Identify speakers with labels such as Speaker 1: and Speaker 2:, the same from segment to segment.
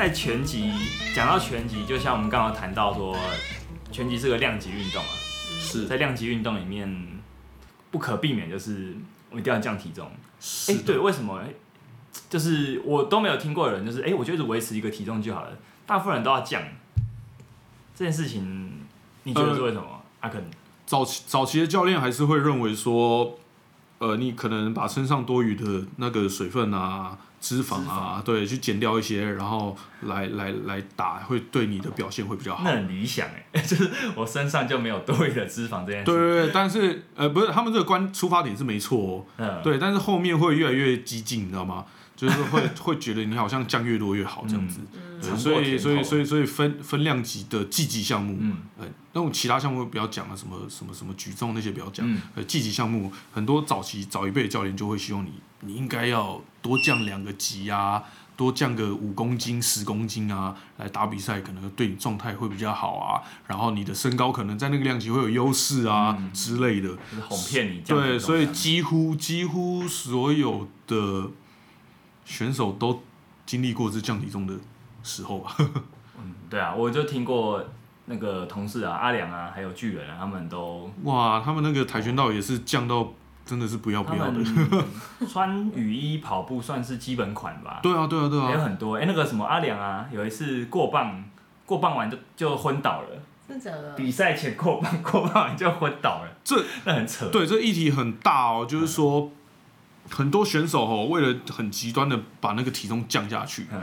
Speaker 1: 在拳击讲到拳击，就像我们刚刚谈到说，拳击是个量级运动啊，
Speaker 2: 是
Speaker 1: 在量级运动里面不可避免就是我们一定要降体重。哎、对，为什么？就是我都没有听过的人，就是哎、我觉得维持一个体重就好了，大部分人都要降。这件事情，你觉得是为什么？阿肯，
Speaker 2: 早期早期的教练还是会认为说，呃，你可能把身上多余的那个水分啊、脂肪啊，对，去减掉一些，然后来来来打，会对你的表现会比较好
Speaker 1: 那。很理想哎、就是我身上就没有多余的脂肪这件事。
Speaker 2: 对对对，但是呃，不是他们这个观出发点是没错哦，
Speaker 1: 嗯，
Speaker 2: 对，但是后面会越来越激进，你知道吗？就是会 会觉得你好像降越多越好这样子，对，所以所以所以所以分分量级的积极项目，
Speaker 1: 嗯。
Speaker 2: 呃，那种其他项目不要讲了，什么什么什么举重那些不要讲，
Speaker 1: 嗯。
Speaker 2: 呃，积极项目很多早期早一辈的教练就会希望你，你应该要多降两个级啊，多降个五公斤、十公斤啊，来打比赛可能对你状态会比较好啊，然后你的身高可能在那个量级会有优势啊、
Speaker 1: 嗯。
Speaker 2: 之类的，
Speaker 1: 就是哄骗你。
Speaker 2: 对，所以几乎几乎所有的选手都经历过这降体重的时候吧。
Speaker 1: 对啊，我就听过那个同事啊，阿良啊，还有巨人啊，他们都
Speaker 2: 哇，他们那个跆拳道也是降到真的是不要不要的。
Speaker 1: 穿雨衣跑步算是基本款吧。
Speaker 2: 对啊，对啊，对啊。
Speaker 1: 还有很多哎、那个什么阿良啊，有一次过磅，过磅完就就昏倒了。
Speaker 3: 真的？
Speaker 1: 比赛前过磅，过磅完就昏倒了，
Speaker 2: 这
Speaker 1: 那很扯。
Speaker 2: 对这议题很大哦，就是说很多选手哦，为了很极端的把那个体重降下去，
Speaker 1: 嗯，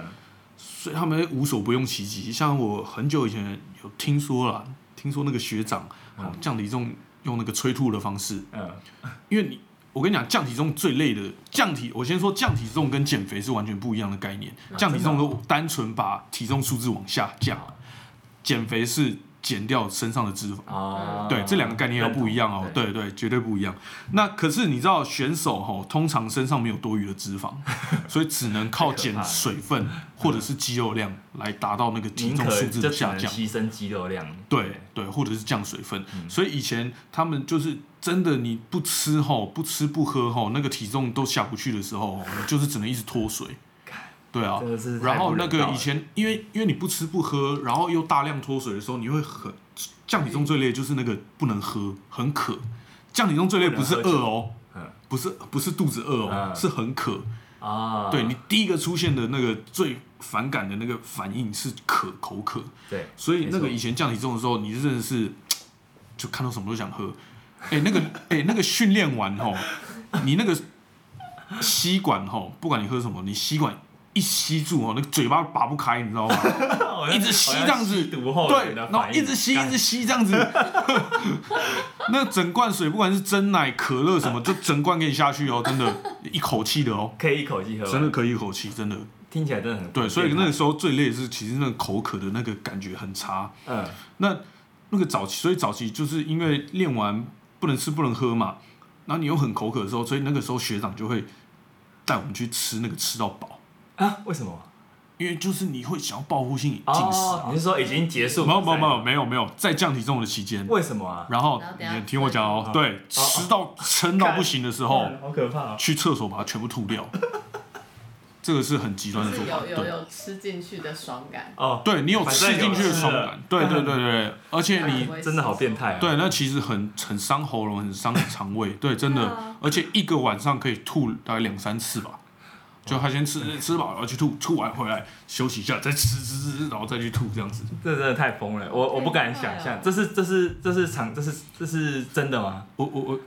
Speaker 2: 所以他们无所不用其极。像我很久以前有听说了，听说那个学长降体重用那个催吐的方式，
Speaker 1: 嗯，
Speaker 2: 因为你，我跟你讲，降体重最累的降体，我先说降体重跟减肥是完全不一样的概念。降体重都单纯把体重数字往下降，减肥是减掉身上的脂肪。
Speaker 1: 啊，
Speaker 2: 对，这两个概念要不一样哦。
Speaker 1: 对，
Speaker 2: 对对，绝对不一样。那可是你知道，选手吼通常身上没有多余的脂肪，所以只能靠减水分或者是肌肉量来达到那个体重数字的下降。
Speaker 1: 牺牲肌肉量。
Speaker 2: 对对，或者是降水分。
Speaker 1: 嗯
Speaker 2: 所以以前他们就是真的，你不吃吼，不吃不喝吼，那个体重都下不去的时候，就是只能一直脱水。对啊
Speaker 1: 真的是，
Speaker 2: 然后那个以前，因为因为你不吃不喝，然后又大量脱水的时候，你会很降体重最累就是那个不能喝，很渴。降体重最累不是饿哦
Speaker 1: 嗯，
Speaker 2: 不是不是肚子饿哦，
Speaker 1: 嗯
Speaker 2: 是很渴。
Speaker 1: 啊，
Speaker 2: 对你第一个出现的那个最反感的那个反应是渴口渴。
Speaker 1: 对，
Speaker 2: 所以那个以前降体重的时候，你真的是 就看到什么都想喝。哎、那个 哎、那个训练完吼，你那个吸管吼，不管你喝什么，你吸管一吸住哦，那个嘴巴拔不开，你知道吗？一直吸这样子，对，然后一直吸，一直吸这样子。那整罐水，不管是真奶、可乐什么，就整罐给你下去哦，真的，一口气的哦，
Speaker 1: 可以一口气喝，
Speaker 2: 真的可以一口气，真的。
Speaker 1: 听起来真的很
Speaker 2: 对，所以那个
Speaker 1: 个
Speaker 2: 时候最累的是，其实那个口渴的那个感觉很差。
Speaker 1: 嗯
Speaker 2: 那那个早期，所以早期就是因为练完不能吃不能喝嘛，然后你又很口渴的时候，所以那个时候学长就会带我们去吃那个吃到饱，
Speaker 1: 啊，为什么？
Speaker 2: 因为就是你会想要报复性进食啊。
Speaker 1: 哦你是说已经结束？
Speaker 2: 没有没有没有没有没有，在降体重的期间，
Speaker 1: 为什么啊？
Speaker 2: 然后你听我讲哦
Speaker 1: 哦，
Speaker 2: 对，吃到撑到不行的时候，
Speaker 1: 好可怕啊！
Speaker 2: 去厕所把它全部吐掉，这个是很极端的做法
Speaker 3: 是有。有
Speaker 2: 对，
Speaker 3: 有吃进去的爽感，
Speaker 1: 哦，
Speaker 2: 对你有吃进去的爽感，对对对对，而且你
Speaker 1: 真的好变态啊！
Speaker 2: 对，那其实很很伤喉咙，很伤肠胃，对，真的而且一个晚上可以吐大概两三次吧。就他先吃吃饱，然后去吐，吐完回来休息一下，再吃吃吃吃，然后再去吐，这样子。
Speaker 1: 这真的太疯了，我我不敢想象，
Speaker 3: 快
Speaker 1: 这是这是这是常这是这是真的吗？
Speaker 2: 我我我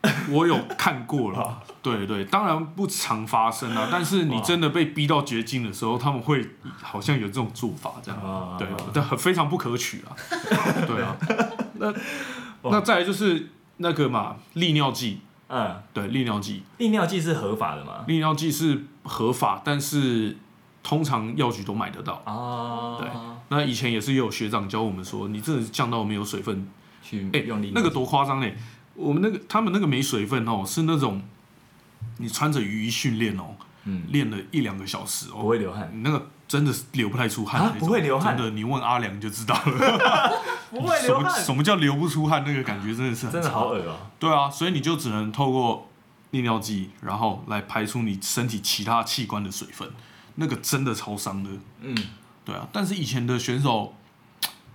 Speaker 2: 我有看过了，对对，当然不常发生啊，但是你真的被逼到绝境的时候，他们会好像有这种做法，这样，
Speaker 1: 啊
Speaker 2: 对，但很非常不可取啊，对啊。那那再来就是那个嘛，利尿剂，
Speaker 1: 嗯，
Speaker 2: 对，利尿剂，
Speaker 1: 利尿剂是合法的吗？
Speaker 2: 利尿剂是合法，但是通常药局都买得到。
Speaker 1: 啊，
Speaker 2: 对那以前也是有学长教我们说，你真的是降到没有水分，
Speaker 1: 去
Speaker 2: 哎、
Speaker 1: 用力
Speaker 2: 那个多夸张嘞！我们那个他们那个没水分哦，是那种你穿着雨衣训练哦，
Speaker 1: 嗯
Speaker 2: 练了一两个小时哦，
Speaker 1: 不会流汗，
Speaker 2: 你那个真的是流不太出汗
Speaker 1: 啊不会流汗
Speaker 2: 真的，你问阿良就知道了。
Speaker 1: 不会
Speaker 2: 什么什么叫流不出汗？那个感觉真的是很
Speaker 1: 真的好恶哦。
Speaker 2: 对啊，所以你就只能透过利尿剂，然后来排出你身体其他器官的水分，那个真的超伤的。
Speaker 1: 嗯，
Speaker 2: 对啊，但是以前的选手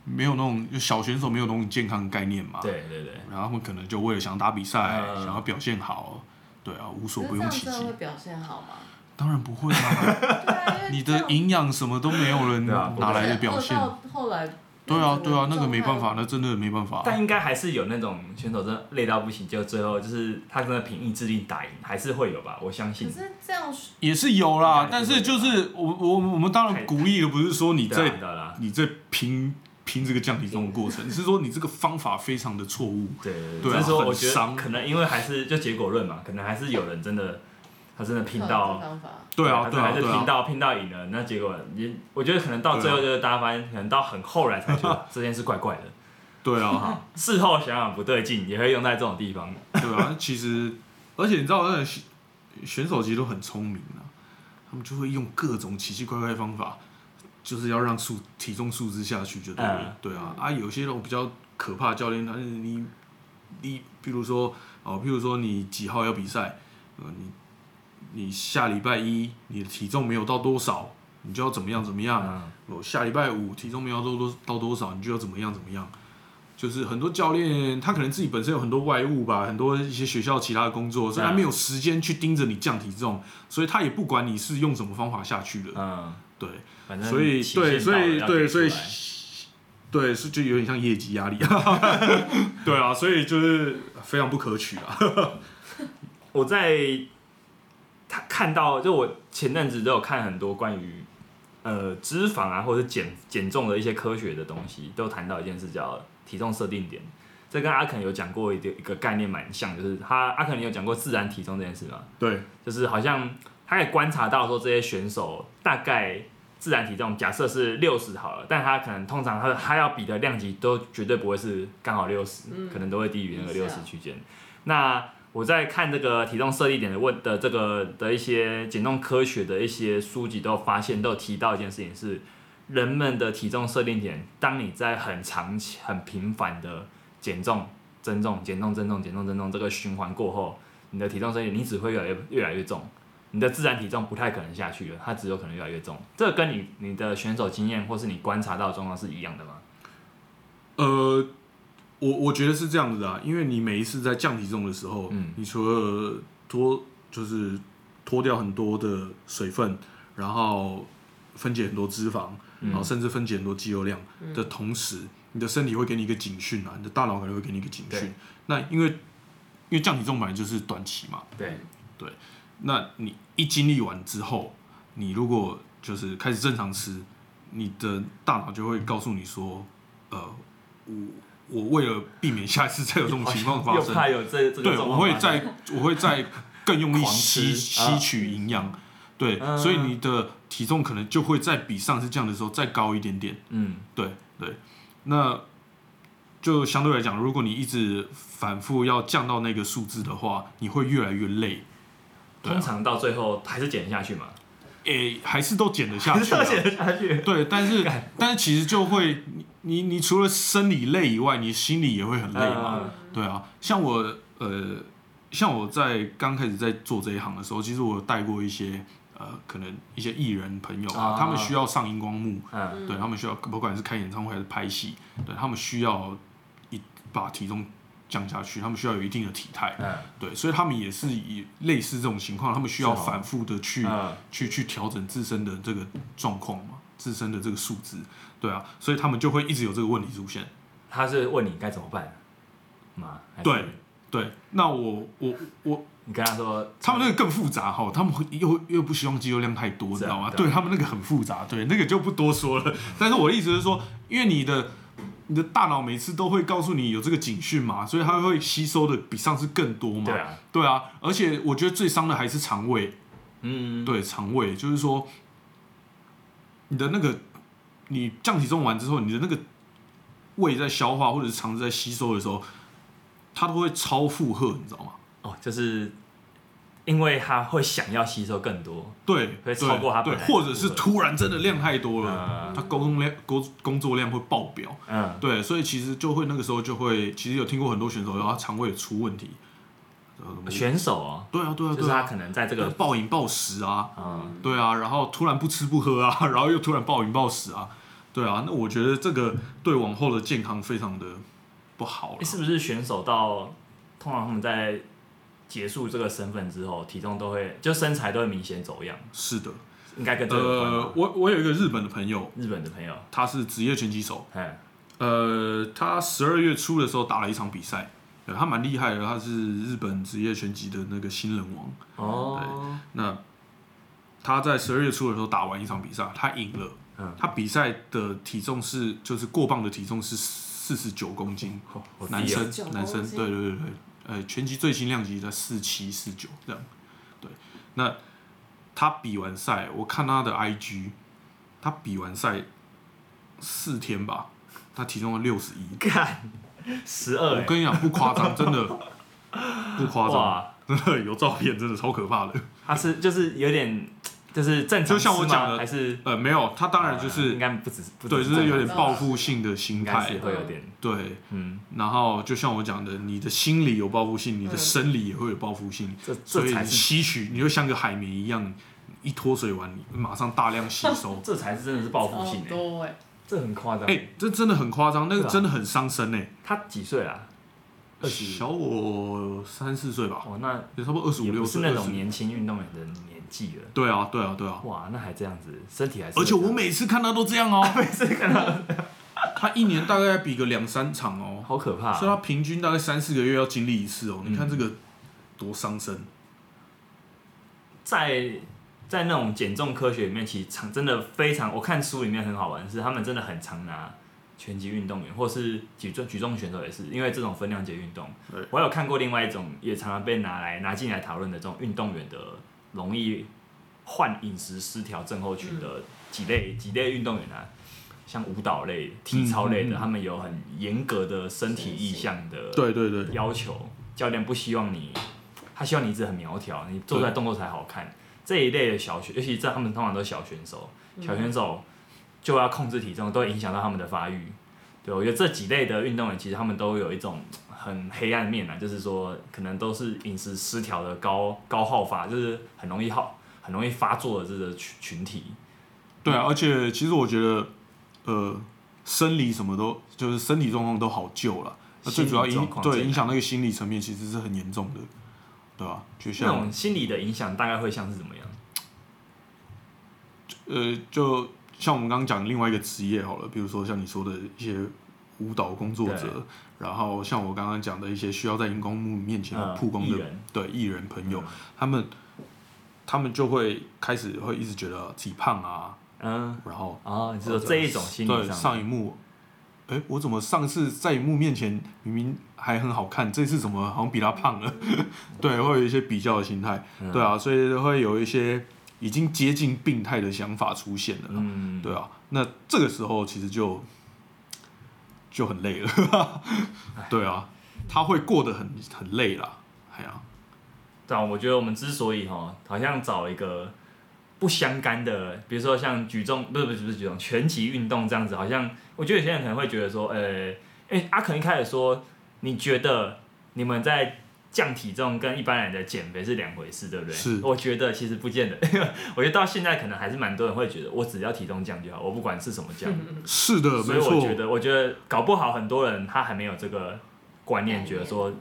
Speaker 2: 没有那种就小选手没有那种健康概念嘛，
Speaker 1: 对对对，
Speaker 2: 然后他们可能就为了想打比赛，
Speaker 1: 嗯
Speaker 2: 想要表现好，对啊，无所不用其极
Speaker 3: 会。表现好吗？
Speaker 2: 当然不会
Speaker 3: 啦，啊，
Speaker 2: 你的营养什么都没有人
Speaker 1: 对啊
Speaker 2: 哪来的表现？
Speaker 3: 到后来，
Speaker 2: 对啊，对啊，那个没办法，那真的没办法。
Speaker 1: 但应该还是有那种选手真的累到不行，就最后就是他真的凭意志力打赢，还是会有吧？我相
Speaker 3: 可
Speaker 1: 信。
Speaker 3: 是这样
Speaker 2: 也是有啦但
Speaker 1: 是
Speaker 2: 就是我我我们当然鼓励的不是说你在，你在拼拼这个降体重的过程，是说你这个方法非常的错误。
Speaker 1: 对对
Speaker 2: 对啊
Speaker 1: 只是说
Speaker 2: 很
Speaker 1: 我觉得
Speaker 2: 伤
Speaker 1: 可能因为还是就结果论嘛，可能还是有人真的他真的拼到。
Speaker 2: 对啊，对啊，
Speaker 1: 还是拼到拼到赢了，那结果你，我觉得可能到最后就是大家发现，可能到很后来才觉得 这件事怪怪的。
Speaker 2: 对啊，
Speaker 1: 事后想想不对劲，也会用在这种地方。
Speaker 2: 对啊。其实，而且你知道，那个选选手其实都很聪明啊，他们就会用各种奇奇怪怪的方法，就是要让数体重数字下去就对了。
Speaker 1: 嗯
Speaker 2: 对啊，啊，有些那种比较可怕的教练，他是你你，譬如说哦，譬如说你几号要比赛，呃，你你下礼拜一你的体重没有到多少，你就要怎么样怎么样。
Speaker 1: 嗯，
Speaker 2: 我下礼拜五体重没有到多到多少，你就要怎么样怎么样。就是很多教练他可能自己本身有很多外务吧，很多一些学校其他的工作，所以他没有时间去盯着你降体重，所以他也不管你是用什么方法下去的。
Speaker 1: 嗯，
Speaker 2: 对，
Speaker 1: 反正
Speaker 2: 所以对，所以对，所以对是就有点像业绩压力。对啊，所以就是非常不可取啊。
Speaker 1: 我在他看到，就我前阵子都有看很多关于呃脂肪啊，或者是减减重的一些科学的东西，都谈到一件事叫体重设定点。这跟阿肯有讲过一个一个概念蛮像，就是他阿肯有讲过自然体重这件事吗？
Speaker 2: 对，
Speaker 1: 就是好像他也观察到说这些选手大概自然体重假设是六十好了，但他可能通常他他要比的量级都绝对不会是刚好六十、
Speaker 3: 嗯
Speaker 1: 可能都会低于那个六十区间。那我在看这个体重设立点的问的这个的一些减重科学的一些书籍，都有发现，都有提到一件事情是，人们的体重设定点，当你在很长期、很频繁的减重、增重、减重、增重、减重、增重这个循环过后，你的体重设定你只会越来越越来越重，你的自然体重不太可能下去了，它只有可能越来越重。这跟你你的选手经验或是你观察到的状况是一样的吗？
Speaker 2: 呃，我我觉得是这样子的、啊，因为你每一次在降体重的时候，
Speaker 1: 嗯。
Speaker 2: 你除了脱就是脱掉很多的水分，然后分解很多脂肪，
Speaker 1: 嗯。
Speaker 2: 然后甚至分解很多肌肉量的同时，你的身体会给你一个警讯啊，你的大脑可能会给你一个警
Speaker 1: 对。
Speaker 2: 讯。那因为因为降体重本来就是短期嘛，
Speaker 1: 对，
Speaker 2: 那你一经历完之后，你如果就是开始正常吃，你的大脑就会告诉你说，呃，我我为了避免下一次再有这种情况发
Speaker 1: 又
Speaker 2: 生，
Speaker 1: 怕有这这个
Speaker 2: 对，我会再我会再更用力 吸吸取营养，对，
Speaker 1: 嗯。
Speaker 2: 所以你的体重可能就会再比上次降的时候再高一点点，
Speaker 1: 嗯。
Speaker 2: 对对，那就相对来讲，如果你一直反复要降到那个数字的话，你会越来越累。
Speaker 1: 通常到最后还是减下去嘛，
Speaker 2: 诶、还是都减得下去、啊。
Speaker 1: 是要减得下去。
Speaker 2: 对，但是但是其实就会，你你你除了生理累以外，你心里也会很累嘛。
Speaker 1: 嗯
Speaker 2: 对啊，像我呃，像我在刚开始在做这一行的时候，其实我有带过一些呃，可能一些艺人朋友啊，
Speaker 1: 啊
Speaker 2: 他们需要上荧光幕，
Speaker 1: 嗯
Speaker 2: 对他们需要不管是开演唱会还是拍戏，对他们需要一把体重降下去，他们需要有一定的体态。
Speaker 1: 嗯
Speaker 2: 对，所以他们也是以类似这种情况，他们需要反复的去、
Speaker 1: 嗯
Speaker 2: 去去调整自身的这个状况嘛，自身的这个数字，对啊，所以他们就会一直有这个问题出现。
Speaker 1: 他是问你该怎么办吗？
Speaker 2: 对，对，那我我我，
Speaker 1: 你跟他说，
Speaker 2: 他们那个更复杂哈，他们会又又不希望肌肉量太多，你知道吗？
Speaker 1: 对
Speaker 2: 他们那个很复杂，对，那个就不多说了。但是我的意思是说，因为你的你的大脑每次都会告诉你有这个警讯嘛，所以它会吸收的比上次更多嘛。
Speaker 1: 对啊，
Speaker 2: 对啊，而且我觉得最伤的还是肠胃。
Speaker 1: 嗯，
Speaker 2: 对肠胃，就是说你的那个你降体重完之后，你的那个胃在消化或者是肠子在吸收的时候，它都会超负荷，你知道吗？
Speaker 1: 哦，就是因为他会想要吸收更多，
Speaker 2: 对，
Speaker 1: 会
Speaker 2: 对
Speaker 1: 超过他
Speaker 2: 对，或者是突然真的量太多了，
Speaker 1: 嗯。
Speaker 2: 它沟通量工工作量会爆表，
Speaker 1: 嗯，
Speaker 2: 对，所以其实就会那个时候就会，其实有听过很多选手他肠胃出问题，呃
Speaker 1: 选手啊，
Speaker 2: 对啊对啊。
Speaker 1: 就是他可能在这个
Speaker 2: 暴饮暴食啊，
Speaker 1: 嗯，
Speaker 2: 对啊，然后突然不吃不喝啊，然后又突然暴饮暴食啊，对啊，那我觉得这个对往后的健康非常的不好了。
Speaker 1: 是不是选手到通常他们在结束这个身份之后，体重都会就身材都会明显走样，
Speaker 2: 是的，
Speaker 1: 应该跟这个有关
Speaker 2: 呃，我我有一个日本的朋友，
Speaker 1: 日本的朋友，
Speaker 2: 他是职业拳击手，
Speaker 1: 哎，
Speaker 2: 呃，他十二月初的时候打了一场比赛，对他蛮厉害的，他是日本职业拳击的那个新人王。
Speaker 1: 哦，
Speaker 2: 那他在十二月初的时候打完一场比赛，他赢了。
Speaker 1: 嗯。
Speaker 2: 他比赛的体重是就是过磅的体重是四十九公斤，男生
Speaker 3: 49
Speaker 2: 男生对对对对，呃，拳击最新量级在四七四九这样，对，那他比完赛，我看他的 IG，他比完赛四天吧，他体重六十一，
Speaker 1: 干十二。哎，
Speaker 2: 我跟你讲不夸张，真的不夸张，
Speaker 1: 哇，
Speaker 2: 真的有照片，真的超可怕的。
Speaker 1: 他是就是有点就是正常
Speaker 2: 就像我讲的
Speaker 1: 还是？
Speaker 2: 呃，没有，他当然就是
Speaker 1: 应
Speaker 2: 是
Speaker 1: 该不止，不
Speaker 2: 对，就是有点报复性的心态，
Speaker 1: 会有点，
Speaker 2: 对，
Speaker 1: 嗯，
Speaker 2: 然后就像我讲的，你的心理有报复性，你的
Speaker 3: 嗯
Speaker 2: 生理也会有报复性，
Speaker 1: 这
Speaker 2: 所以吸取，你就像个海绵一样，一脱水完，你马上大量吸收。
Speaker 1: 这才是真的是报复性哎，
Speaker 3: 多哎，
Speaker 1: 这很夸张。
Speaker 2: 哎、。这真的很夸张，那个真的很伤身哎、
Speaker 1: 他几岁啊？
Speaker 2: 小我三四岁吧，
Speaker 1: 哦，那
Speaker 2: 也差不多二十五六岁。
Speaker 1: 是那种年轻运动员的年纪了。
Speaker 2: 对啊，对啊，对啊。
Speaker 1: 哇，那还这样子，身体还是。
Speaker 2: 而且我每次看他都这样哦、
Speaker 1: 每次看他，
Speaker 2: 他一年大概比个两三场哦、
Speaker 1: 好可怕
Speaker 2: 所以他平均大概三四个月要经历一次哦、
Speaker 1: 嗯
Speaker 2: 你看这个多伤身。
Speaker 1: 在在那种减重科学里面，其实常真的非常，我看书里面很好玩，是他们真的很常拿拳击运动员或是举重举重选手也是，因为这种分量级运动，我有看过另外一种也常常被拿来拿进来讨论的这种运动员的容易患饮食失调症候群的几类几类运动员啊。像舞蹈类、体操类的，他们有很严格的身体意向的
Speaker 2: 对对对，
Speaker 1: 要求，教练不希望你，他希望你一直很苗条，你做出来动作才好看。这一类的小选，尤其在他们通常都是小选手，小选手就要控制体重，都会影响到他们的发育。对，我觉得这几类的运动员，其实他们都有一种很黑暗面啊，就是说可能都是饮食失调的高高耗发，就是很容易耗、很容易发作的这个群群体。
Speaker 2: 对啊，而且其实我觉得，呃，生理什么都就是身体状况都好救了，那最主要影对影响那个心理层面其实是很严重的，对吧、就像那
Speaker 1: 种心理的影响大概会像是怎么样？
Speaker 2: 呃，就像我们刚刚讲另外一个职业好了，比如说像你说的一些舞蹈工作者，然后像我刚刚讲的一些需要在荧光幕面前
Speaker 1: 嗯
Speaker 2: 曝光的、对艺人朋友，
Speaker 1: 嗯。
Speaker 2: 他们他们就会开始会一直觉得自己胖啊，
Speaker 1: 嗯，
Speaker 2: 然后
Speaker 1: 哦，你是说这一种心理
Speaker 2: 对
Speaker 1: 上的。
Speaker 2: 上一幕，哎、我怎么上次在荧幕面前明明还很好看，这次怎么好像比他胖了？对，会有一些比较的心态，
Speaker 1: 嗯。
Speaker 2: 对啊，所以会有一些已经接近病态的想法出现了。啦，
Speaker 1: 嗯，
Speaker 2: 对啊，那这个时候其实就就很累了，对啊，他会过得很很累啦，哎呀、
Speaker 1: 对啊，我觉得我们之所以哈，好像找一个不相干的，比如说像举重，不是不是不是举重，拳击运动这样子，好像我觉得有些人可能会觉得说，呃，哎、阿肯一开始说，你觉得你们在降体重跟一般人的减肥是两回事，对不对？
Speaker 2: 是
Speaker 1: 我觉得其实不见得，我觉得到现在可能还是蛮多人会觉得，我只要体重降就好，我不管是什么降。
Speaker 2: 是的，
Speaker 1: 所以
Speaker 2: 没错，
Speaker 1: 我觉得，我觉得搞不好很多人他还没有这个观念，觉得说，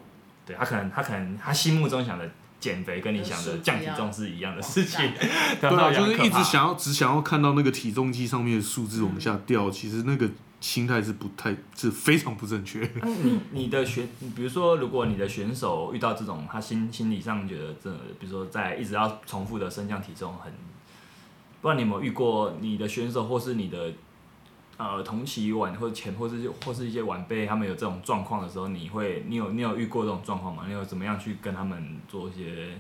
Speaker 1: 对他可能他可能他心目中想的减肥跟你想的降体重是一样的事情，
Speaker 2: 对啊，就是一直
Speaker 1: 想。
Speaker 2: 想要只想要看到那个体重机上面的数字往下掉，其实那个心态是不太是非常不正确。
Speaker 1: 你你的选，比如说，如果你的选手遇到这种他心心理上觉得这，比如说在一直要重复的升降体重很，不知道你有没有遇过你的选手或是你的呃同期晚或者前或是或是一些晚辈他们有这种状况的时候，你会你有你有遇过这种状况吗？你有怎么样去跟他们做一些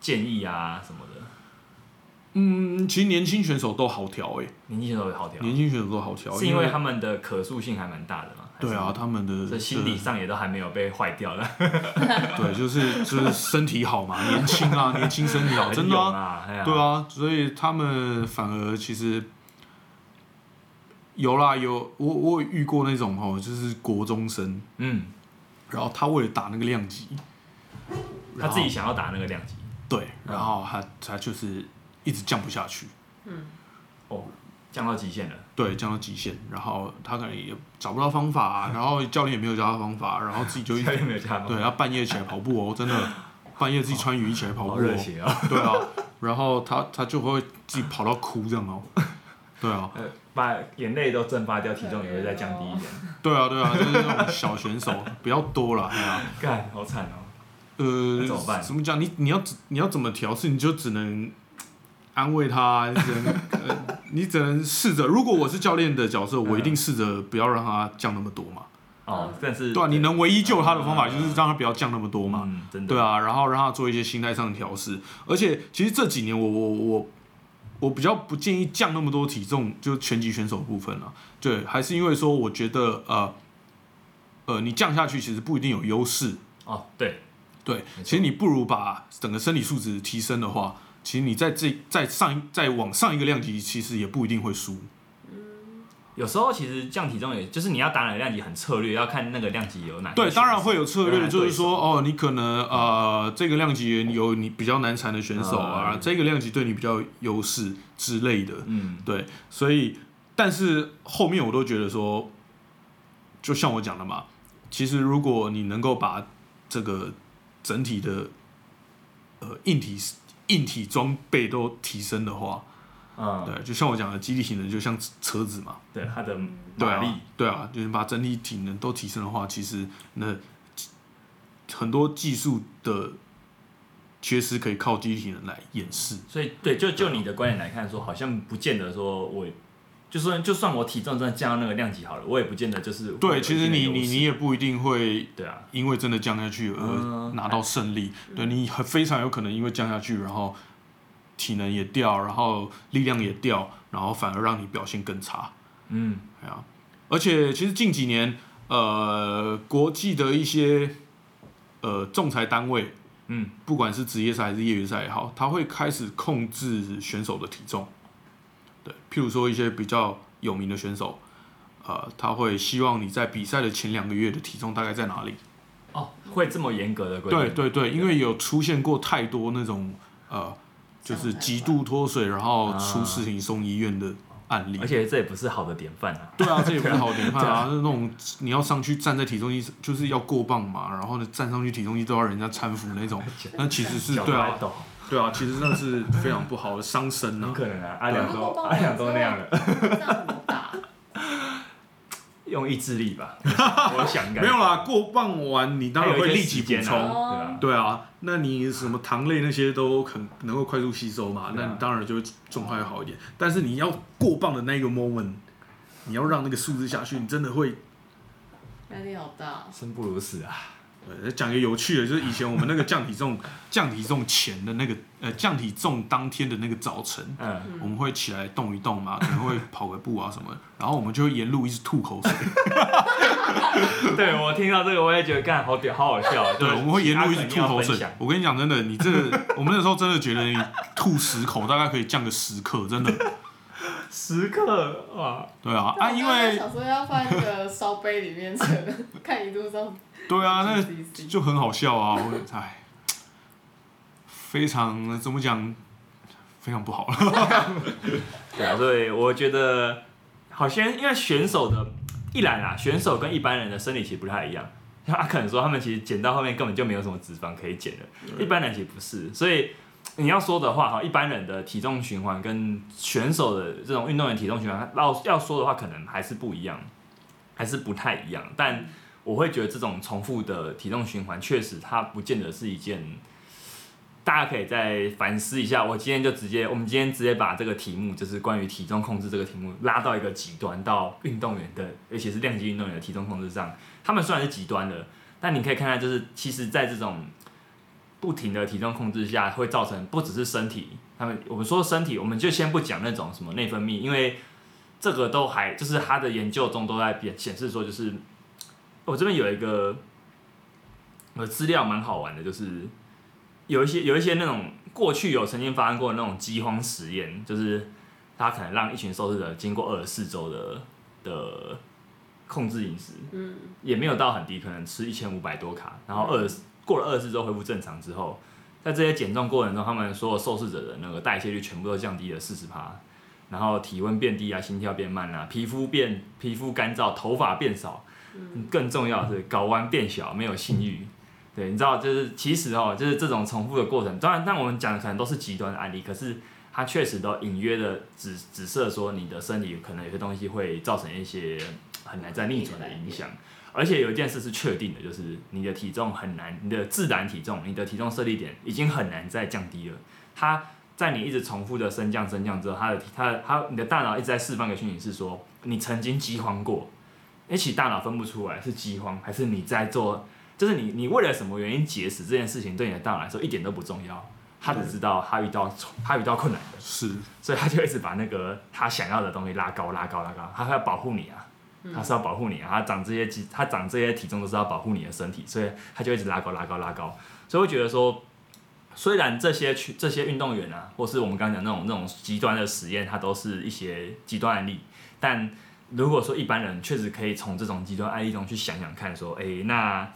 Speaker 1: 建议啊什么的？
Speaker 2: 嗯，其实年轻选手都好调诶、
Speaker 1: 年轻选手也好调，
Speaker 2: 年轻选手都好调，
Speaker 1: 是因为他们的可塑性还蛮大的嘛？还是
Speaker 2: 对啊，，他们的
Speaker 1: 这心理上也都还没有被坏掉的。
Speaker 2: 对，就是就是身体好嘛，年轻啊，年轻身体好，真的啊，
Speaker 1: 啊，哎呀。
Speaker 2: 对，啊，所以他们反而其实有啦，有我我有遇过那种哦，就是国中生，
Speaker 1: 嗯，
Speaker 2: 然后他为了打那个量级，
Speaker 1: 他自己想要打那个量级，
Speaker 2: 对，然后他他就是一直降不下去，嗯
Speaker 1: 哦，降到极限了。
Speaker 2: 对，降到极限，然后他可能也找不到方法、啊 然后教练也没有教他方法，然后自己就一
Speaker 1: 教
Speaker 2: 直
Speaker 1: 练没有加吗？
Speaker 2: 对，他半夜起来跑步哦，真的 半夜自己穿雨衣起来跑步哦，
Speaker 1: 热血啊！
Speaker 2: 对啊，然后他他就会自己跑到哭这样哦，对啊，
Speaker 1: 呃，把眼泪都蒸发掉，体重也会再降低一点。
Speaker 2: 对啊，对啊，就是那种小选手比较多了，对啊、
Speaker 1: 干，好惨哦。
Speaker 2: 呃，
Speaker 1: 怎么办
Speaker 2: 怎么讲？你你要你要怎么调试？你就只能安慰他，你只能、呃、你只能试着。如果我是教练的角色，我一定试着不要让他降那么多嘛。
Speaker 1: 哦，但是
Speaker 2: 对啊，你能唯一救他的方法就是让他不要降那么多嘛。
Speaker 1: 嗯，真的。
Speaker 2: 对啊，然后让他做一些心态上的调试。而且其实这几年我我我我比较不建议降那么多体重，就拳击选手部分啊。对，还是因为说我觉得呃呃你降下去其实不一定有优势。
Speaker 1: 哦，对，
Speaker 2: 对，其实你不如把整个身体素质提升的话，其实你在这在上一再往上一个量级，其实也不一定会输。
Speaker 1: 有时候其实降体重也就是你要打哪个量级很策略，要看那个量级有哪
Speaker 2: 对，当然会有策略，就是说哦，你可能呃这个量级有你比较难缠的选手啊，
Speaker 1: 嗯
Speaker 2: 这个量级对你比较有优势之类的。
Speaker 1: 嗯，
Speaker 2: 对，所以但是后面我都觉得说，就像我讲的嘛，其实如果你能够把这个整体的呃硬体硬体装备都提升的话，
Speaker 1: 嗯，
Speaker 2: 对，就像我讲的，基地体能就像车子嘛，
Speaker 1: 对，它的
Speaker 2: 对
Speaker 1: 马力。
Speaker 2: 啊，对啊，就是把整体体能都提升的话，其实那很多技术的缺失可以靠基地体能来掩饰。
Speaker 1: 所以对，就就你的观点来看，说好像不见得说我，就算就算我体重真的降到那个量级好了，我也不见得就是
Speaker 2: 对，其实你你你也不一定会
Speaker 1: 对啊，
Speaker 2: 因为真的降下去而
Speaker 1: 嗯。
Speaker 2: 拿到胜利，对你很非常有可能因为降下去，然后体能也掉，然后力量也掉，然后反而让你表现更差。
Speaker 1: 嗯，
Speaker 2: 哎呀，而且其实近几年，呃，国际的一些呃仲裁单位，
Speaker 1: 嗯，
Speaker 2: 不管是职业赛还是业余赛也好，他会开始控制选手的体重。对，譬如说一些比较有名的选手，呃，他会希望你在比赛的前两个月的体重大概在哪里？
Speaker 1: 哦，会这么严格的规定？
Speaker 2: 对对对，因为有出现过太多那种呃，就是极度脱水，然后出事情送医院的案例。
Speaker 1: 而且这也不是好的典范啊。
Speaker 2: 对啊，这也不是好典范啊，是那种你要上去站在体重机，就是要过磅嘛，然后呢站上去体重机都要人家搀扶那种，那其实是对啊，对啊，其实那是非常不好的伤身
Speaker 1: 很
Speaker 2: 啊。
Speaker 1: 可能啊，阿良都阿良都那样了，
Speaker 3: 这样怎么打？
Speaker 1: 用意志力吧，我想应该
Speaker 2: 没有啦，过磅完你当然会立即补充。
Speaker 1: 对啊，
Speaker 2: 对啊，那你什么糖类那些都很能够快速吸收嘛，
Speaker 1: 啊
Speaker 2: 那你当然就会状态会好一点。但是你要过磅的那个 moment，你要让那个数字下去，你真的会
Speaker 3: 压力好大。
Speaker 1: 生不如死啊。
Speaker 2: 呃，讲个有趣的，就是以前我们那个降体重降体重前的那个呃降体重当天的那个早晨，
Speaker 1: 嗯，
Speaker 2: 我们会起来动一动嘛，可能会跑个步啊什么的，然后我们就会沿路一直吐口水，
Speaker 1: 对我听到这个我也觉得干好屌，好好笑。
Speaker 2: 对，我们会沿路一直吐口水。我跟你讲，真的，你这个我们那时候真的觉得你吐十口大概可以降个十克，真的，
Speaker 1: 时刻啊，
Speaker 2: 对啊，啊，因为
Speaker 3: 想说要放在那个烧杯里面盛，看一路上
Speaker 2: 对啊，那就很好笑啊，我哎，非常怎么讲，非常不好了。
Speaker 1: 对啊，所以我觉得好像因为选手的一来啊，选手跟一般人的生理其实不太一样。像阿肯说，他们其实减到后面根本就没有什么脂肪可以减了，一般人其实不是。所以你要说的话，哈，一般人的体重循环跟选手的这种运动员体重循环，要要说的话，可能还是不一样，还是不太一样。但我会觉得这种重复的体重循环，确实它不见得是一件。大家可以再反思一下。我今天就直接，我们今天直接把这个题目，就是关于体重控制这个题目，拉到一个极端，到运动员的，尤其是量级运动员的体重控制上。他们虽然是极端的，但你可以看看，就是其实在这种不停的体重控制下，会造成不只是身体，他们我们说身体，我们就先不讲那种什么内分泌，因为这个都还就是他的研究中都在显显示说，就是我这边有一个呃资料蛮好玩的，就是有一些有一些那种过去有曾经发生过的那种饥荒实验，就是他可能让一群受试者经过二十四周的的控制饮食，
Speaker 3: 嗯，
Speaker 1: 也没有到很低，可能吃一千五百多卡，然后二过了二十四周恢复正常之后，在这些减重过程中，他们所有受试者的那个代谢率全部都降低了四十趴，然后体温变低啊，心跳变慢啊，皮肤变皮肤干燥，头发变少，更重要的是睾丸变小，没有性欲。对，你知道，就是其实哦，就是这种重复的过程，当然，但我们讲的可能都是极端的案例，可是它确实都隐约的指指涉说你的身体可能有些东西会造成一些很难再逆转的影响。而且有一件事是确定的，就是你的体重很难，你的自然体重，你的体重设立点已经很难再降低了。它在你一直重复的升降升降之后，它的它的它你的大脑一直在释放一个讯息，是说你曾经饥荒过。而且大脑分不出来是饥荒还是你在做，就是你你为了什么原因节食这件事情，对你的大脑来说一点都不重要。他只知道他遇到他遇到困难的，
Speaker 2: 是，
Speaker 1: 所以他就一直把那个他想要的东西拉高拉高拉高，他要保护你啊。他是要保护你啊，他长这些肌，他长这些体重都是要保护你的身体，所以他就一直拉高拉高拉高。所以我觉得说，虽然这些去这些运动员啊，或是我们刚刚讲那种那种极端的实验，它都是一些极端案例，但如果说一般人确实可以从这种极端案例中去想想看，说，哎，那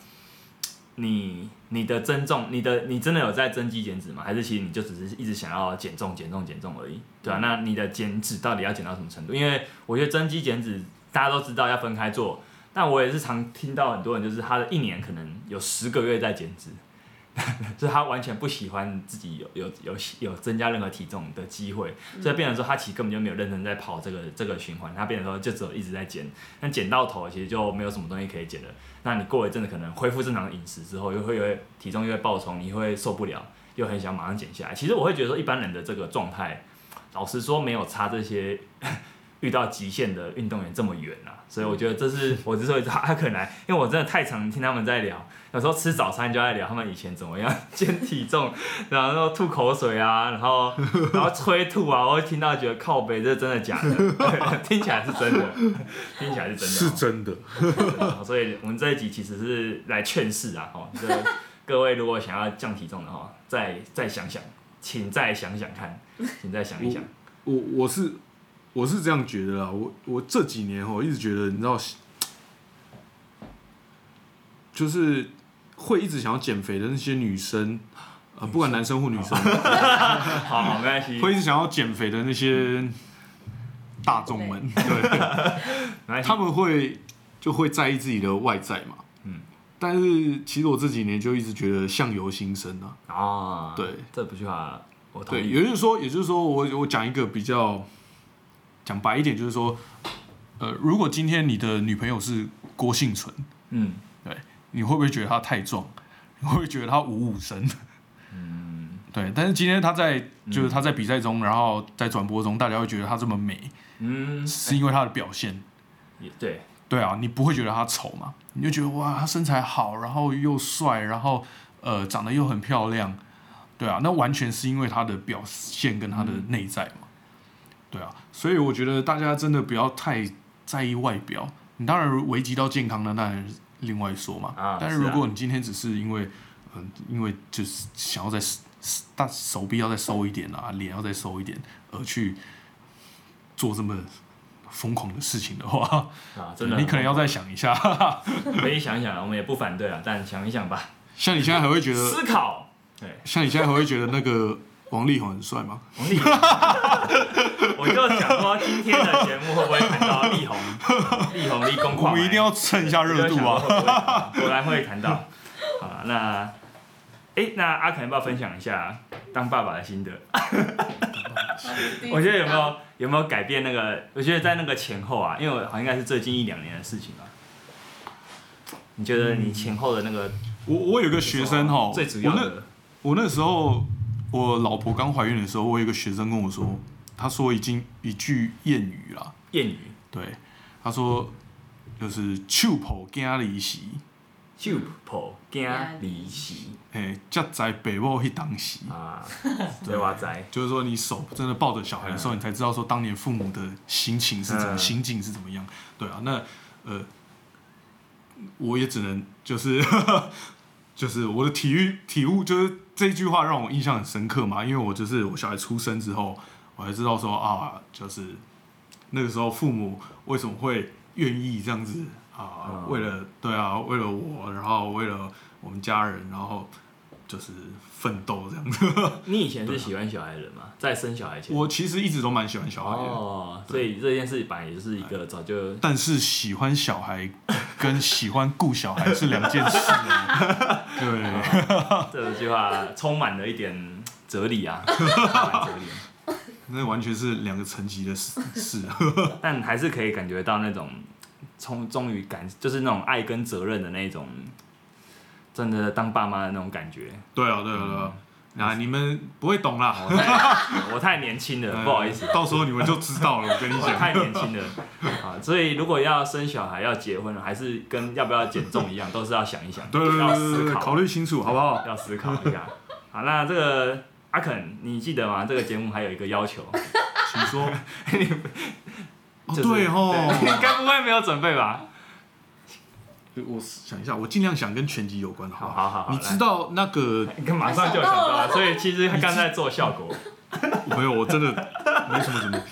Speaker 1: 你你的增重，你的你真的有在增肌减脂吗？还是其实你就只是一直想要减重减重减重而已，对吧？那你的减脂到底要减到什么程度？因为我觉得增肌减脂。大家都知道要分开做，但我也是常听到很多人，就是他的一年可能有十个月在减脂，就是他完全不喜欢自己有有有有增加任何体重的机会，所以变成说他其实根本就没有认真在跑这个这个循环，他变成说就只有一直在减，但减到头其实就没有什么东西可以减了。那你过一阵子可能恢复正常饮食之后，又会有体重又会爆冲，你会受不了，又很想马上减下来。其实我会觉得说一般人的这个状态，老实说没有差这些。遇到极限的运动员这么远啊，所以我觉得这是 我之所以他可能，因为我真的太常听他们在聊，有时候吃早餐就在聊他们以前怎么样 减体重，然后吐口水啊，然后然后催吐啊，我会听到觉得靠背，这真的假的？听起来是真的，听起来是真的，
Speaker 2: 是真的。
Speaker 1: 所以我们这一集其实是来劝世啊，哦，各位如果想要降体重的话，再再想想，请再想想看，请再想一想。
Speaker 2: 我我是。我是这样觉得啦，我我这几年哦，一直觉得你知道，就是会一直想要减肥的那些女生，啊，不管男生或女生，
Speaker 1: 好，没关系，
Speaker 2: 会一直想要减肥的那些大众们，对，他们会就会在意自己的外在嘛，嗯，但是其实我这几年就一直觉得相由心生啊，啊，对，
Speaker 1: 这不句话我
Speaker 2: 对，也就是说，也就是说，我我讲一个比较。讲白一点就是说，呃，如果今天你的女朋友是郭幸存，嗯，对，你会不会觉得她太壮？你会不会觉得她五五身？嗯，对。但是今天她在，就是她在比赛中，然后在转播中，大家会觉得她这么美，嗯，是因为她的表现。
Speaker 1: 也对，
Speaker 2: 对啊，你不会觉得她丑嘛？你就觉得哇，她身材好，然后又帅，然后呃，长得又很漂亮，对啊，那完全是因为她的表现跟她的内在嘛。对啊，所以我觉得大家真的不要太在意外表。你当然危及到健康的，那另外说嘛。啊。但是如果你今天只是因为，嗯，因为就是想要再大手臂要再瘦一点啊，脸要再瘦一点，而去做这么疯狂的事情的话，啊，真的，你可能要再想一下。
Speaker 1: 可以想一想，我们也不反对啊，但想一想吧。
Speaker 2: 像你现在还会觉得
Speaker 1: 思考，
Speaker 2: 对，像你现在还会觉得那个。王力宏很帅吗？
Speaker 1: 王力宏，我就想说今天的节目会不会谈到力宏？力宏立功，
Speaker 2: 我们一定要蹭一下热度
Speaker 1: 啊！果然会谈到。好了，那，哎，那阿肯要不要分享一下当爸爸的心得？我觉得有没有有没有改变那个？我觉得在那个前后啊，因为好像应该是最近一两年的事情吧。你觉得你前后的那个？
Speaker 2: 我我有个学生哈，
Speaker 1: 最主要的，
Speaker 2: 我那时候。我老婆刚怀孕的时候，我有一个学生跟我说，他说已经一句谚语啦。
Speaker 1: 谚语。
Speaker 2: 对，他说就是“秋婆惊离时”，
Speaker 1: 秋婆惊离时。
Speaker 2: 哎，夹在北部去当时。啊，
Speaker 1: 对哇在。
Speaker 2: 就是说，你手真的抱着小孩的时候，你才知道说当年父母的心情是怎么，心境是怎么样。对啊，那呃，我也只能就是。就是我的体育体悟，就是这句话让我印象很深刻嘛，因为我就是我小孩出生之后，我才知道说啊，就是那个时候父母为什么会愿意这样子啊为了对啊，为了我，然后为了我们家人，然后就是奋斗这样子。
Speaker 1: 你以前是喜欢小孩的人吗？在生小孩前？
Speaker 2: 我其实一直都蛮喜欢小孩的，
Speaker 1: 哦，所以这件事本来也就是一个早就
Speaker 2: 但是喜欢小孩跟喜欢顾小孩是两件事哦。对，
Speaker 1: 这句话充满了一点哲理啊，哲理。
Speaker 2: 那完全是两个层级的事事啊。
Speaker 1: 但还是可以感觉到那种从终于感，就是那种爱跟责任的那种，真的当爸妈的那种感觉。
Speaker 2: 对啊，对啊，对啊。啊，你们不会懂啦，
Speaker 1: 我太我太年轻了，不好意思，
Speaker 2: 到时候你们就知道了。我跟你
Speaker 1: 我
Speaker 2: 讲，
Speaker 1: 太年轻了 啊。所以如果要生小孩、要结婚了，还是跟要不要减重一样，都是要想一想，
Speaker 2: 对对
Speaker 1: 要思考
Speaker 2: 考虑清楚好不好？
Speaker 1: 要思考一下。好，那这个阿肯，你记得吗？这个节目还有一个要求，
Speaker 2: 请说。哦，
Speaker 1: 就是
Speaker 2: 对哦，
Speaker 1: 你该不会没有准备吧？
Speaker 2: 我想一下，我尽量想跟拳击有关，好
Speaker 1: 好好好
Speaker 2: 你知道那个
Speaker 1: 你 看马上就有想到了，所以其实他刚才做效果。
Speaker 2: 没有？我真的没什么准备。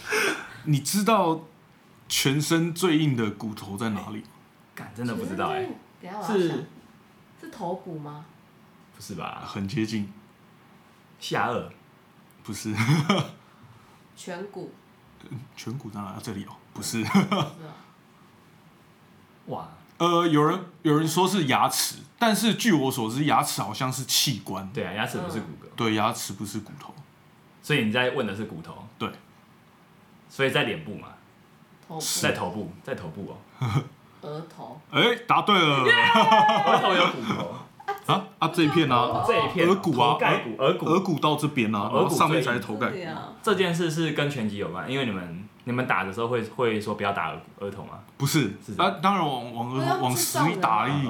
Speaker 2: 你知道全身最硬的骨头在哪里？
Speaker 1: 干，真的不知道哎、是
Speaker 3: 是头骨吗？
Speaker 1: 不是吧？
Speaker 2: 很接近，
Speaker 1: 下颚
Speaker 2: 不是
Speaker 3: 颧骨
Speaker 2: 颧骨在哪？这里哦，不是。
Speaker 1: 哇，
Speaker 2: 呃，有人有人说是牙齿，但是据我所知，牙齿好像是器官。
Speaker 1: 对啊，牙齿不是骨骼，
Speaker 2: 对，牙齿不是骨头。
Speaker 1: 所以你在问的是骨头，
Speaker 2: 对，
Speaker 1: 所以在脸部嘛，
Speaker 3: 头
Speaker 1: 在头部，在头部哦，
Speaker 3: 部、额头，
Speaker 2: 哎、答对了。
Speaker 1: 额头有骨头，
Speaker 2: 啊？啊！这一片啊，
Speaker 1: 这一片
Speaker 2: 额骨啊？
Speaker 1: 头盖骨，额骨，
Speaker 2: 额骨到这边啊，
Speaker 1: 哦额骨
Speaker 2: 然后上面
Speaker 1: 最
Speaker 2: 才是头盖
Speaker 1: 这件事是跟拳击有关，因为你们你们打的时候会会说不要打额额头吗？
Speaker 2: 不是
Speaker 1: 是，
Speaker 2: 啊，当然往往
Speaker 3: 不要
Speaker 2: 往死里打而已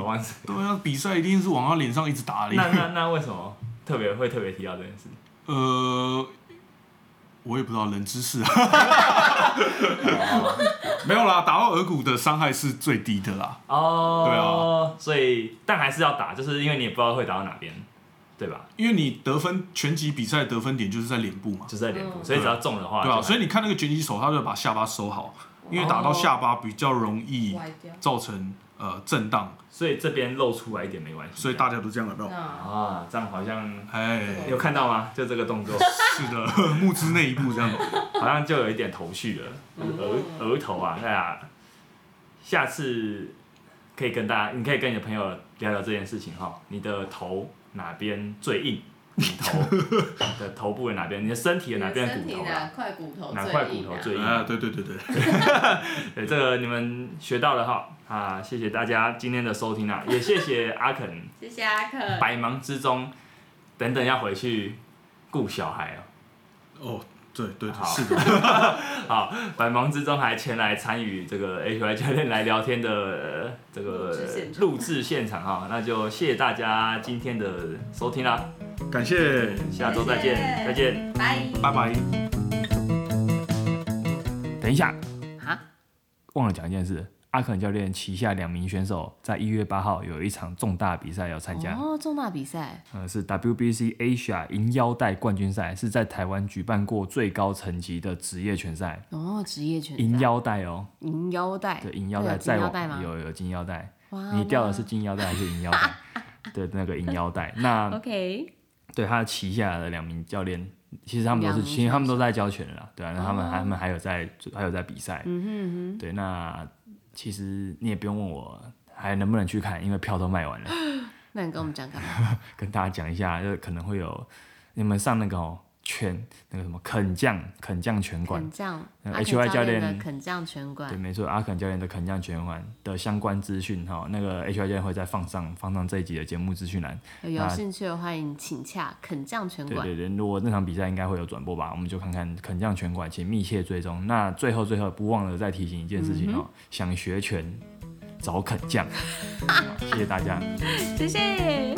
Speaker 2: 对啊，比赛一定是往他脸上一直打而已。
Speaker 1: 那那那为什么特别会特别提到这件事？
Speaker 2: 呃，我也不知道冷知识啊。没有啦，打到额骨的伤害是最低的啦。
Speaker 1: 哦，
Speaker 2: 对啊，
Speaker 1: 所以但还是要打，就是因为你也不知道会打到哪边，对吧？
Speaker 2: 因为你得分拳击比赛得分点就是在脸部嘛，
Speaker 1: 就是在脸部，
Speaker 3: 嗯
Speaker 1: 所以只要中的话，
Speaker 2: 对啊，所以你看那个拳击手，他就把下巴收好，因为打到下巴比较容易。造成呃震荡，
Speaker 1: 所以这边露出来一点没关系。
Speaker 2: 所以大家都这样有没有？
Speaker 3: 那
Speaker 1: 啊，这样好像
Speaker 2: 哎，
Speaker 1: 有看到吗？就这个动作，
Speaker 2: 是的，木之那一步这样。
Speaker 1: 好像就有一点头绪了，
Speaker 3: 嗯
Speaker 1: 额额头啊，对啊，下次可以跟大家，你可以跟你的朋友聊聊这件事情哈。你的头哪边最硬？你头你的头部的哪边？你的身体的哪边
Speaker 3: 身体哪
Speaker 1: 骨头啊？
Speaker 3: 块骨头
Speaker 1: 哪块
Speaker 3: 最硬啊？
Speaker 1: 骨头最硬？
Speaker 2: 啊，对对对对，
Speaker 1: 对，这个你们学到了哈啊！谢谢大家今天的收听啊，也谢谢阿肯，
Speaker 3: 谢谢阿肯。
Speaker 1: 百忙之中，等等要回去顾小孩哦。
Speaker 2: 哦，对对
Speaker 1: 好。
Speaker 2: 对，是的，
Speaker 1: 好，百忙之中还前来参与这个 H Y 教练来聊天的呃这个
Speaker 3: 录制现场。
Speaker 1: 哈，那就谢谢大家今天的收听啦，
Speaker 2: 感谢，
Speaker 1: 下周再见，再见。
Speaker 3: 拜。
Speaker 2: 拜拜。
Speaker 1: 等一下，
Speaker 3: 啊，
Speaker 1: 忘了讲一件事，阿肯教练旗下两名选手在一月八号有一场重大比赛要参加。
Speaker 3: 哦，重大比赛，
Speaker 1: 呃，是 WBC Asia 银腰带冠军赛，是在台湾举办过最高层级的职业拳赛，
Speaker 3: 哦，职业拳赛，
Speaker 1: 银腰带哦，
Speaker 3: 银腰带，
Speaker 1: 对，银腰带
Speaker 3: 在有
Speaker 1: 再往
Speaker 3: 金腰带吗？
Speaker 1: 有有金腰带，
Speaker 3: 哇，
Speaker 1: 你掉的是金腰带还是银腰带？对，那个银腰带，那
Speaker 3: OK，
Speaker 1: 对他旗下的两名教练，其实他们都是，其实他们都在教拳的啦，对啊，那他们
Speaker 3: 哦
Speaker 1: 他们还有在还有在比赛，
Speaker 3: 嗯哼嗯
Speaker 1: 对，那其实你也不用问我还能不能去看，因为票都卖完了。
Speaker 3: 那你跟我们讲干嘛？
Speaker 1: 跟大家讲一下，就可能会有你们上那个哦拳那个什么肯将肯将拳馆
Speaker 3: 肯
Speaker 1: ，HY 教练
Speaker 3: 的肯将拳馆
Speaker 1: 对，
Speaker 3: 馆，
Speaker 1: 没错，阿肯教练的肯将拳馆的相关资讯哈，那个 HY 教练会再放上放上这一集的节目资讯栏。
Speaker 3: 有兴趣的欢迎请洽肯将拳馆。
Speaker 1: 对对对，如果那场比赛应该会有转播吧，我们就看看肯将拳馆，请密切追踪。那最后最后不忘了再提醒一件事情哦，想学拳找肯将，好谢谢大家。
Speaker 3: 谢谢。